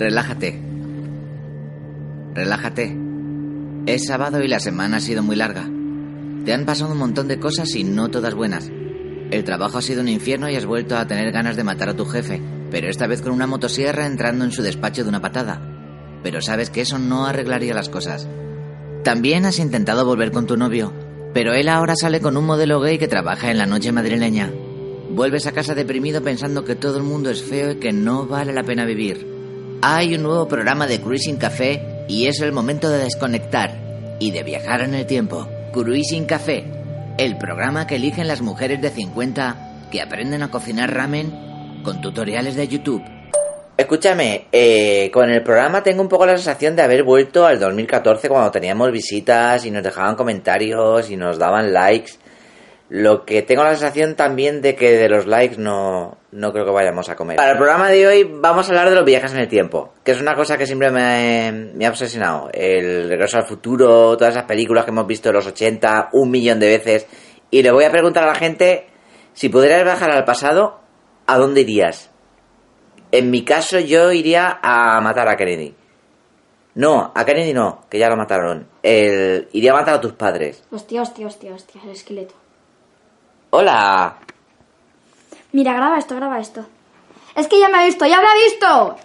Relájate. Relájate. Es sábado y la semana ha sido muy larga. Te han pasado un montón de cosas y no todas buenas. El trabajo ha sido un infierno y has vuelto a tener ganas de matar a tu jefe, pero esta vez con una motosierra entrando en su despacho de una patada. Pero sabes que eso no arreglaría las cosas. También has intentado volver con tu novio, pero él ahora sale con un modelo gay que trabaja en la noche madrileña. Vuelves a casa deprimido pensando que todo el mundo es feo y que no vale la pena vivir. Hay un nuevo programa de Cruising Café y es el momento de desconectar y de viajar en el tiempo. Cruising Café, el programa que eligen las mujeres de 50 que aprenden a cocinar ramen con tutoriales de YouTube. Escúchame, eh, con el programa tengo un poco la sensación de haber vuelto al 2014 cuando teníamos visitas y nos dejaban comentarios y nos daban likes. Lo que tengo la sensación también de que de los likes no, no creo que vayamos a comer. Para el programa de hoy vamos a hablar de los viajes en el tiempo, que es una cosa que siempre me, me ha obsesionado. El regreso al futuro, todas esas películas que hemos visto en los 80 un millón de veces. Y le voy a preguntar a la gente, si pudieras viajar al pasado, ¿a dónde irías? En mi caso yo iría a matar a Kennedy. No, a Kennedy no, que ya lo mataron. El, iría a matar a tus padres. Hostia, hostia, hostia, hostia, el esqueleto. Hola. Mira, graba esto, graba esto. Es que ya me ha visto, ya me ha visto.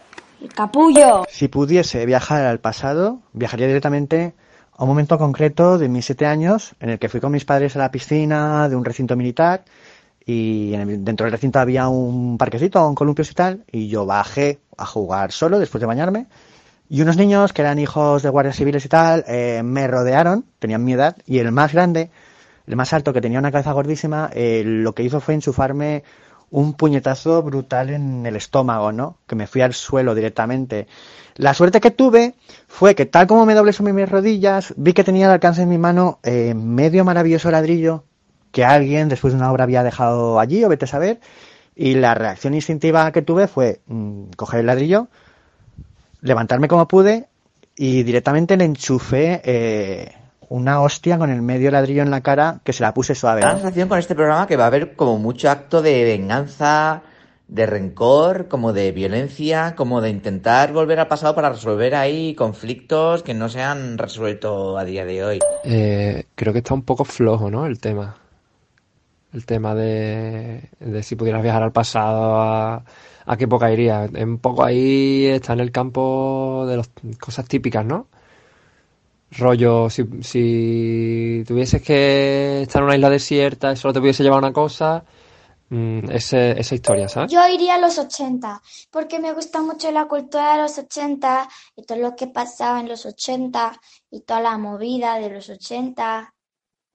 El capullo. Si pudiese viajar al pasado, viajaría directamente a un momento concreto de mis siete años en el que fui con mis padres a la piscina de un recinto militar y en el- dentro del recinto había un parquecito, un columpios y tal, y yo bajé a jugar solo después de bañarme y unos niños que eran hijos de guardias civiles y tal eh, me rodearon, tenían mi edad, y el más grande, el más alto que tenía una cabeza gordísima, eh, lo que hizo fue enchufarme un puñetazo brutal en el estómago, ¿no? Que me fui al suelo directamente. La suerte que tuve fue que tal como me doblé sobre mis rodillas, vi que tenía al alcance de mi mano eh, medio maravilloso ladrillo que alguien después de una obra había dejado allí, o vete a saber, y la reacción instintiva que tuve fue mm, coger el ladrillo, levantarme como pude y directamente le enchufé eh, una hostia con el medio ladrillo en la cara que se la puse suave. Da ¿no? la sensación con este programa que va a haber como mucho acto de venganza, de rencor, como de violencia, como de intentar volver al pasado para resolver ahí conflictos que no se han resuelto a día de hoy. Eh, creo que está un poco flojo, ¿no? El tema. El tema de, de si pudieras viajar al pasado, a, a qué época irías. Un poco ahí está en el campo de las cosas típicas, ¿no? Rollo, si, si tuvieses que estar en una isla desierta y solo te pudiese llevar una cosa, mm, esa historia, ¿sabes? Yo iría a los 80, porque me gusta mucho la cultura de los 80 y todo lo que pasaba en los 80 y toda la movida de los 80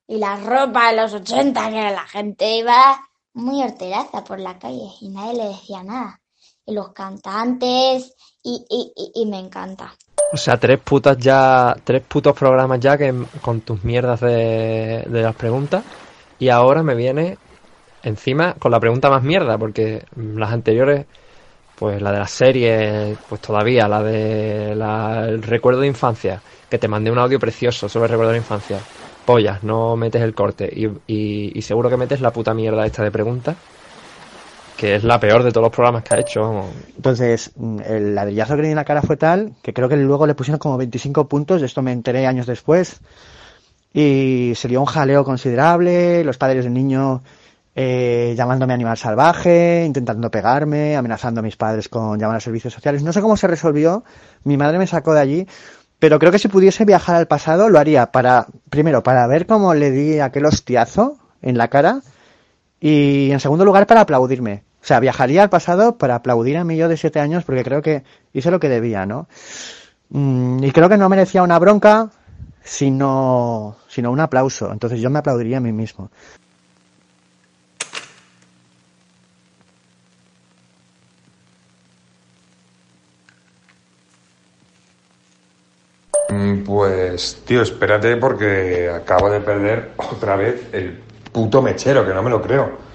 y la ropa de los 80, que la gente iba muy horteraza por la calle y nadie le decía nada. Y los cantantes y, y, y, y me encanta. O sea, tres putas ya, tres putos programas ya que con tus mierdas de, de las preguntas. Y ahora me viene encima con la pregunta más mierda, porque las anteriores, pues la de las series, pues todavía, la de el recuerdo de infancia, que te mandé un audio precioso sobre el recuerdo de infancia. Pollas, no metes el corte. Y, y, y seguro que metes la puta mierda esta de preguntas, que es la peor de todos los programas que ha hecho. Entonces, mm, el ladrillazo que le di en la cara fue tal que creo que luego le pusieron como 25 puntos, de esto me enteré años después, y se dio un jaleo considerable, los padres del niño eh, llamándome animal salvaje, intentando pegarme, amenazando a mis padres con llamar a servicios sociales. No sé cómo se resolvió, mi madre me sacó de allí, pero creo que si pudiese viajar al pasado lo haría para, primero, para ver cómo le di aquel hostiazo en la cara, y en segundo lugar para aplaudirme. O sea, viajaría al pasado para aplaudir a mi yo de siete años porque creo que hice lo que debía, ¿no? Mm, y creo que no merecía una bronca, sino, sino un aplauso. Entonces yo me aplaudiría a mí mismo. Mm, pues, tío, espérate porque acabo de perder otra vez el puto mechero, que no me lo creo.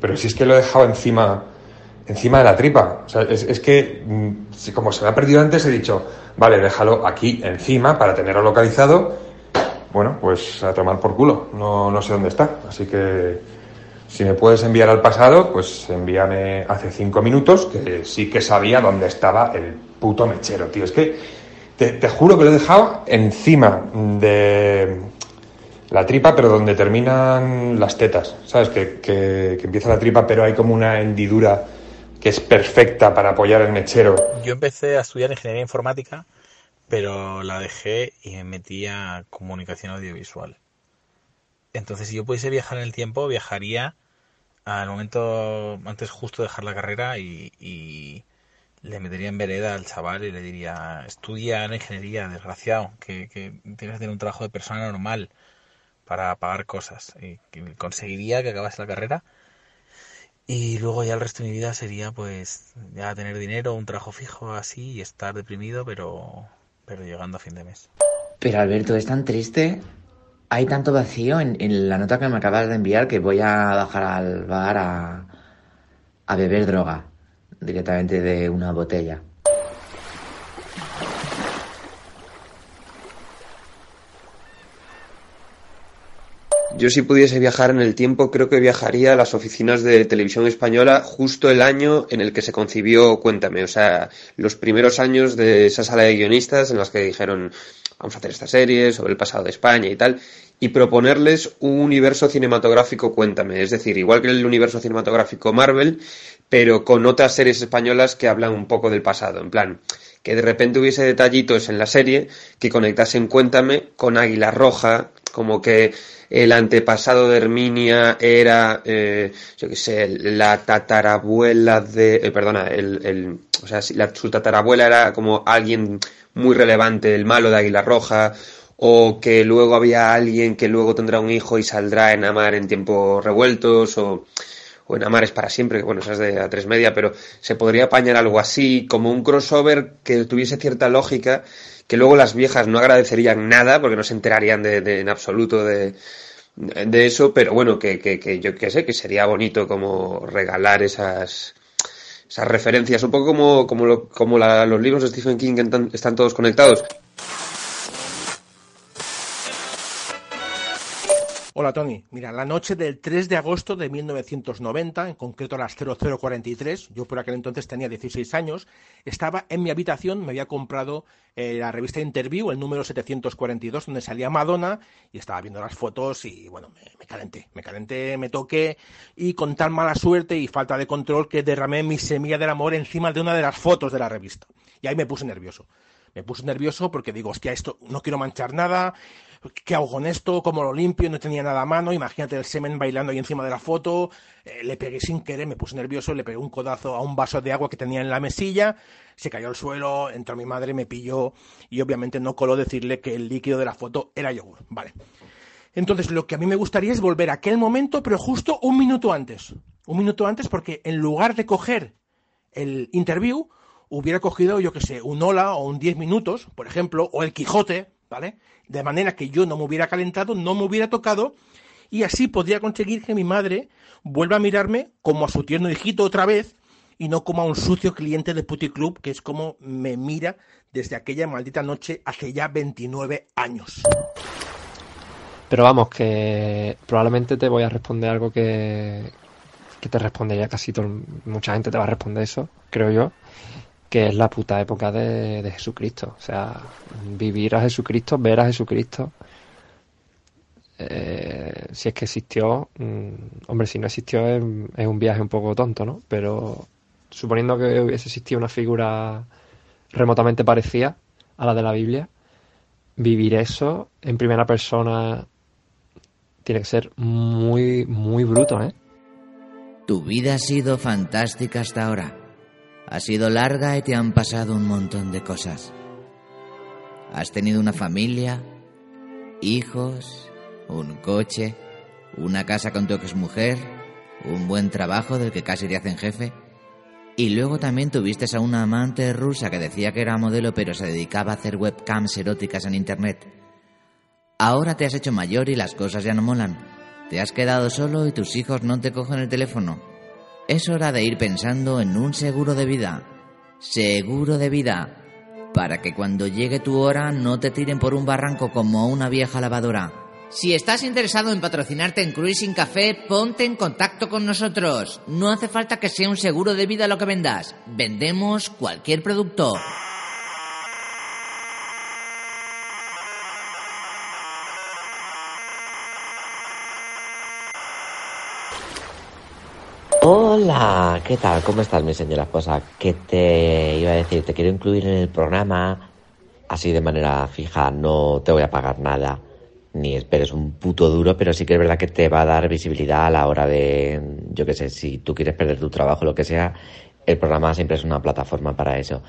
Pero si es que lo he dejado encima, encima de la tripa. O sea, es, es que, mm, como se me ha perdido antes, he dicho, vale, déjalo aquí encima para tenerlo localizado. Bueno, pues a tomar por culo. No, no sé dónde está. Así que, si me puedes enviar al pasado, pues envíame hace cinco minutos, que sí que sabía dónde estaba el puto mechero, tío. Es que te, te juro que lo he dejado encima de la tripa, pero donde terminan las tetas. ¿Sabes? Que, que, que empieza la tripa, pero hay como una hendidura que es perfecta para apoyar el mechero. Yo empecé a estudiar ingeniería informática, pero la dejé y me metí a comunicación audiovisual. Entonces, si yo pudiese viajar en el tiempo, viajaría al momento antes justo de dejar la carrera y, y le metería en vereda al chaval y le diría, estudia en ingeniería, desgraciado, que, que tienes que tener un trabajo de persona normal para pagar cosas. Y conseguiría que acabase la carrera. Y luego ya el resto de mi vida sería pues ya tener dinero, un trabajo fijo así y estar deprimido, pero, pero llegando a fin de mes. Pero Alberto, es tan triste. Hay tanto vacío en, en la nota que me acabas de enviar que voy a bajar al bar a, a beber droga directamente de una botella. Yo si pudiese viajar en el tiempo, creo que viajaría a las oficinas de televisión española justo el año en el que se concibió Cuéntame, o sea, los primeros años de esa sala de guionistas en las que dijeron vamos a hacer esta serie sobre el pasado de España y tal, y proponerles un universo cinematográfico Cuéntame, es decir, igual que el universo cinematográfico Marvel, pero con otras series españolas que hablan un poco del pasado, en plan, que de repente hubiese detallitos en la serie que conectasen Cuéntame con Águila Roja, como que el antepasado de Herminia era, eh, yo qué sé, la tatarabuela de, eh, perdona, el, el, o sea, la, su tatarabuela era como alguien muy relevante, el malo de Águila Roja, o que luego había alguien que luego tendrá un hijo y saldrá en Amar en tiempos revueltos, o, o en Amar es para siempre, que bueno, esa es de A3 Media, pero se podría apañar algo así, como un crossover que tuviese cierta lógica, que luego las viejas no agradecerían nada, porque no se enterarían de, de en absoluto de, de eso, pero bueno, que, que, que yo qué sé, que sería bonito como regalar esas, esas referencias, un poco como, como, lo, como la, los libros de Stephen King están todos conectados. Hola Tony, mira, la noche del 3 de agosto de 1990, en concreto a las 0043, yo por aquel entonces tenía 16 años, estaba en mi habitación, me había comprado eh, la revista Interview, el número 742, donde salía Madonna, y estaba viendo las fotos y bueno, me, calenté, me calenté, me toqué, y con tan mala suerte y falta de control que derramé mi semilla del amor encima de una de las fotos de la revista. Y ahí me puse nervioso. Me puse nervioso porque digo, hostia, esto no quiero manchar nada, ¿qué hago con esto? ¿Cómo lo limpio? No tenía nada a mano, imagínate el semen bailando ahí encima de la foto, eh, le pegué sin querer, me puse nervioso, le pegué un codazo a un vaso de agua que tenía en la mesilla, se cayó al suelo, entró mi madre, me pilló y obviamente no coló decirle que el líquido de la foto era yogur, vale. Entonces, lo que a mí me gustaría es volver a aquel momento, pero justo un minuto antes. Un minuto antes porque en lugar de coger el interview, hubiera cogido, yo que sé, un hola o un 10 minutos, por ejemplo, o el Quijote, ¿vale? De manera que yo no me hubiera calentado, no me hubiera tocado, y así podría conseguir que mi madre vuelva a mirarme como a su tierno hijito otra vez, y no como a un sucio cliente de puticlub, que es como me mira desde aquella maldita noche hace ya 29 años. Pero vamos, que probablemente te voy a responder algo que, que te respondería casi todo, mucha gente te va a responder eso, creo yo, que es la puta época de, de Jesucristo. O sea, vivir a Jesucristo, ver a Jesucristo. Eh, si es que existió, mm, hombre, si no existió es, es un viaje un poco tonto, ¿no? Pero suponiendo que hubiese existido una figura remotamente parecida a la de la Biblia, vivir eso en primera persona tiene que ser muy, muy bruto, ¿eh? Tu vida ha sido fantástica hasta ahora. Ha sido larga y te han pasado un montón de cosas. Has tenido una familia, hijos, un coche, una casa con tu exmujer, un buen trabajo del que casi te hacen jefe. Y luego también tuviste a una amante rusa que decía que era modelo pero se dedicaba a hacer webcams eróticas en internet. Ahora te has hecho mayor y las cosas ya no molan. Te has quedado solo y tus hijos no te cogen el teléfono. Es hora de ir pensando en un seguro de vida. Seguro de vida. Para que cuando llegue tu hora no te tiren por un barranco como una vieja lavadora. Si estás interesado en patrocinarte en Cruising Café, ponte en contacto con nosotros. No hace falta que sea un seguro de vida lo que vendas. Vendemos cualquier producto. Hola, ¿qué tal? ¿Cómo estás, mi señora esposa? ¿Qué te iba a decir? Te quiero incluir en el programa así de manera fija. No te voy a pagar nada, ni esperes un puto duro, pero sí que es verdad que te va a dar visibilidad a la hora de, yo qué sé, si tú quieres perder tu trabajo, lo que sea, el programa siempre es una plataforma para eso.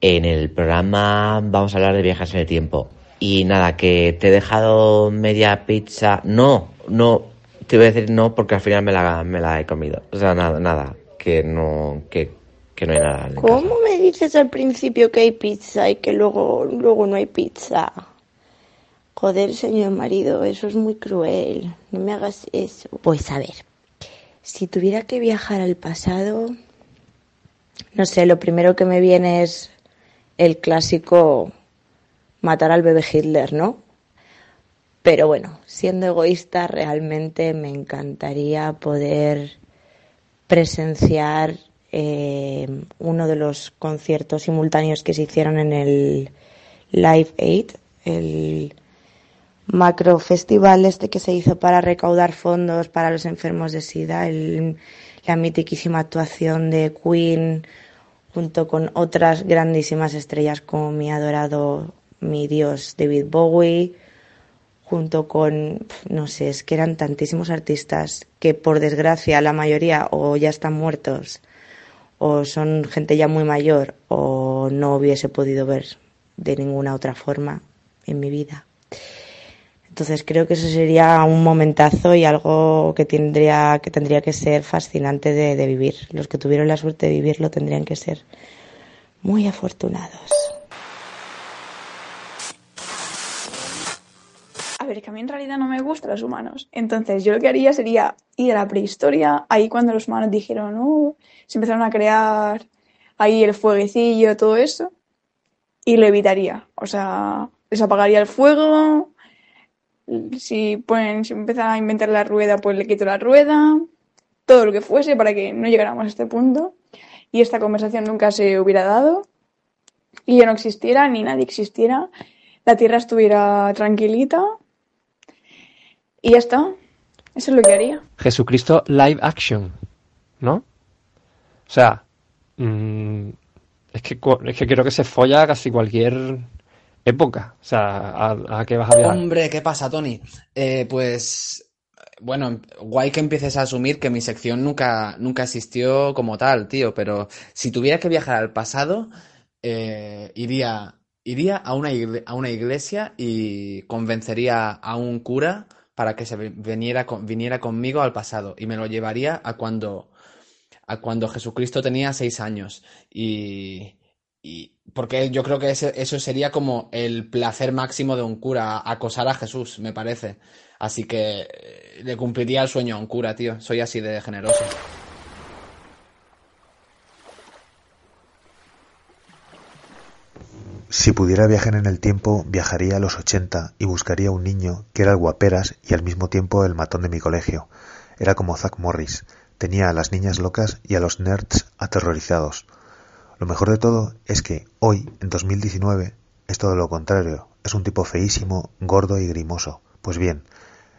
En el programa vamos a hablar de viajes en el tiempo. Y nada, que te he dejado media pizza. No, no, te voy a decir no porque al final me la, me la he comido. O sea, nada, nada, que no, que, que no hay nada. en casa. ¿Cómo me dices al principio que hay pizza y que luego, luego no hay pizza? Joder, señor marido, eso es muy cruel. No me hagas eso. Pues a ver, si tuviera que viajar al pasado, no sé, lo primero que me viene es el clásico matar al bebé Hitler, ¿no? Pero bueno, siendo egoísta, realmente me encantaría poder presenciar eh, uno de los conciertos simultáneos que se hicieron en el Live Aid, el macro festival este que se hizo para recaudar fondos para los enfermos de SIDA, la mitiquísima actuación de Queen junto con otras grandísimas estrellas como mi adorado, mi dios David Bowie, junto con, no sé, es que eran tantísimos artistas que por desgracia la mayoría o ya están muertos o son gente ya muy mayor o no hubiese podido ver de ninguna otra forma en mi vida. Entonces creo que eso sería un momentazo y algo que tendría que, tendría que ser fascinante de, de vivir. Los que tuvieron la suerte de vivirlo tendrían que ser muy afortunados. A ver, que a mí en realidad no me gustan los humanos. Entonces, yo lo que haría sería ir a la prehistoria, ahí cuando los humanos dijeron, oh, se empezaron a crear ahí el fueguecillo, todo eso, y lo evitaría. O sea, les apagaría el fuego. Si ponen, si empiezan a inventar la rueda, pues le quito la rueda. Todo lo que fuese para que no llegáramos a este punto. Y esta conversación nunca se hubiera dado. Y yo no existiera, ni nadie existiera. La Tierra estuviera tranquilita. Y ya está. Eso es lo que haría. Jesucristo live action, ¿no? O sea, mm, es que cu- es que creo que se folla casi cualquier época. O sea, ¿a, a qué vas a viajar? Hombre, ¿qué pasa, Tony? Eh, pues, bueno, guay que empieces a asumir que mi sección nunca, nunca existió como tal, tío, pero si tuviera que viajar al pasado, eh, iría, iría a una igle- a una iglesia y convencería a un cura para que se viniera, viniera conmigo al pasado y me lo llevaría a cuando, a cuando Jesucristo tenía seis años. Y, y porque yo creo que ese- eso sería como el placer máximo de un cura, acosar a Jesús, me parece. Así que eh, le cumpliría el sueño a un cura, tío. Soy así de generoso. Si pudiera viajar en el tiempo, viajaría a los 80 y buscaría un niño que era el guaperas y al mismo tiempo el matón de mi colegio. Era como Zack Morris, tenía a las niñas locas y a los nerds aterrorizados. Lo mejor de todo es que hoy, en 2019, es todo lo contrario. Es un tipo feísimo, gordo y grimoso. Pues bien,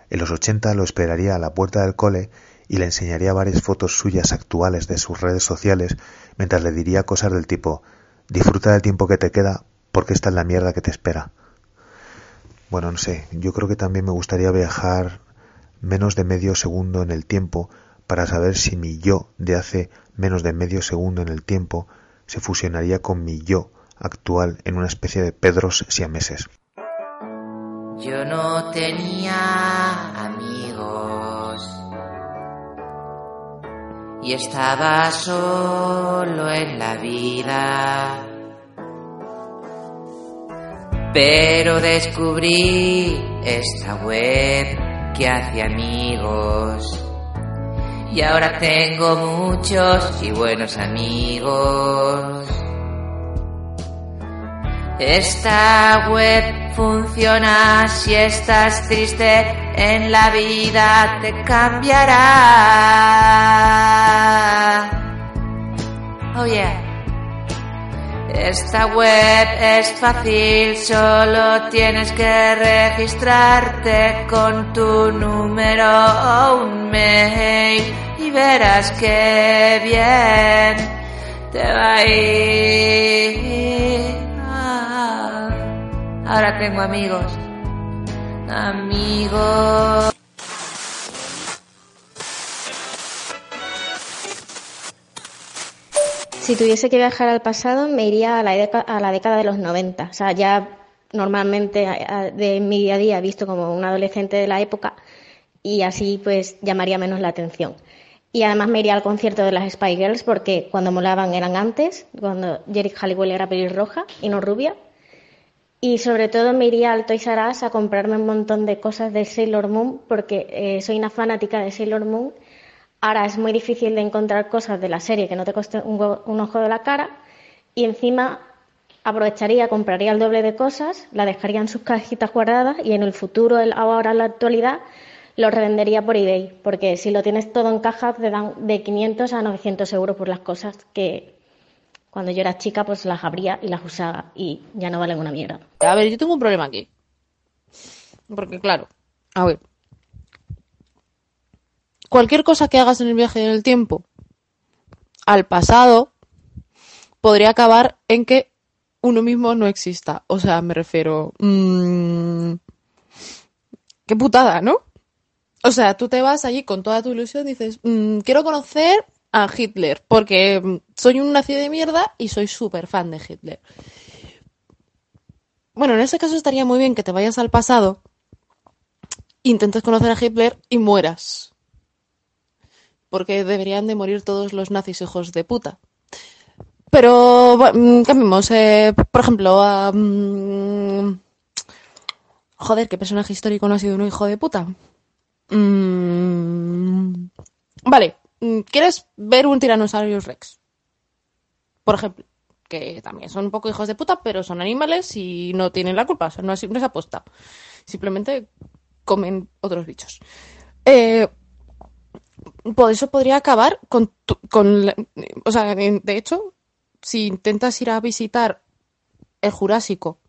en los 80 lo esperaría a la puerta del cole y le enseñaría varias fotos suyas actuales de sus redes sociales mientras le diría cosas del tipo disfruta del tiempo que te queda porque esta es la mierda que te espera. Bueno, no sé, yo creo que también me gustaría viajar menos de medio segundo en el tiempo para saber si mi yo de hace menos de medio segundo en el tiempo se fusionaría con mi yo actual en una especie de Pedros siameses. Yo no tenía amigos. y estaba solo en la vida. Pero descubrí esta web que hace amigos. Y ahora tengo muchos y buenos amigos. Esta web funciona si estás triste en la vida te cambiará. Oh yeah. Esta web es fácil, solo tienes que registrarte con tu número o un mail y verás que bien te va a ir. Ah, ahora tengo amigos, amigos. Si tuviese que viajar al pasado, me iría a la, década de los 90. O sea, ya normalmente de mi día a día visto como un adolescente de la época y así pues llamaría menos la atención. Y además me iría al concierto de las Spy Girls porque cuando molaban eran antes, cuando Jerry Halliwell era pelirroja y no rubia. Y sobre todo me iría al Toys R Us a comprarme un montón de cosas de Sailor Moon porque eh, soy una fanática de Sailor Moon Ahora es muy difícil de encontrar cosas de la serie que no te cueste un, un ojo de la cara y encima aprovecharía, compraría el doble de cosas, la dejaría en sus cajitas guardadas y en el futuro, el- ahora en la actualidad, lo revendería por eBay, porque si lo tienes todo en caja te dan de 500 a 900 euros por las cosas que cuando yo era chica pues las abría y las usaba y ya no valen una mierda. A ver, yo tengo un problema aquí. Porque claro, a ver. Cualquier cosa que hagas en el viaje en el tiempo al pasado podría acabar en que uno mismo no exista. O sea, me refiero... mm, qué putada, ¿no? O sea, tú te vas allí con toda tu ilusión y dices, "Mm, quiero conocer a Hitler porque mm, soy un nacido de mierda y soy súper fan de Hitler. Bueno, en ese caso estaría muy bien que te vayas al pasado, intentes conocer a Hitler y mueras. Porque deberían de morir todos los nazis hijos de puta. Pero, bu- mm, cambiemos. eh, por ejemplo, a... mm, Joder, ¿qué personaje histórico no ha sido un hijo de puta? Mm, Vale, mm, ¿quieres ver un Tyrannosaurus Rex? Por ejemplo, que también son un poco hijos de puta, pero son animales y no tienen la culpa, o sea, no es, no es aposta. Simplemente comen otros bichos. Eh, por eso podría acabar con, tu- con la- o sea, de hecho, si intentas ir a visitar el Jurásico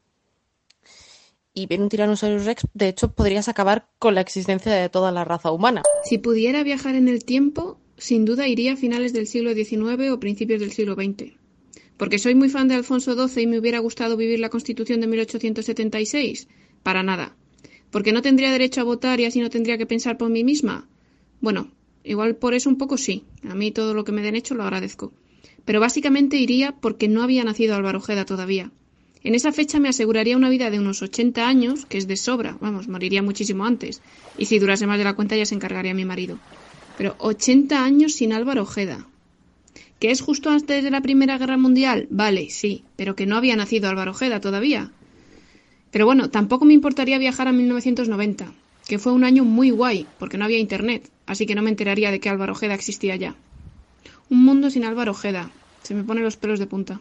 y ver un Tyrannosaurus Rex, de hecho podrías acabar con la existencia de toda la raza humana. Si pudiera viajar en el tiempo, sin duda iría a finales del siglo XIX o principios del siglo XX. Porque soy muy fan de Alfonso XII y me hubiera gustado vivir la Constitución de 1876. Para nada. Porque no tendría derecho a votar y así no tendría que pensar por mí misma. Bueno, igual por eso un poco sí. A mí todo lo que me den hecho lo agradezco. Pero básicamente iría porque no había nacido Álvaro Ojeda todavía. En esa fecha me aseguraría una vida de unos 80 años, que es de sobra, vamos, moriría muchísimo antes. Y si durase más de la cuenta ya se encargaría mi marido. Pero 80 años sin Álvaro Ojeda. ¿Que es justo antes de la Primera Guerra Mundial? Vale, sí, pero que no había nacido Álvaro Ojeda todavía. Pero bueno, tampoco me importaría viajar a 1990, que fue un año muy guay, porque no había internet, así que no me enteraría de que Álvaro Ojeda existía ya. Un mundo sin Álvaro Ojeda. Se me ponen los pelos de punta.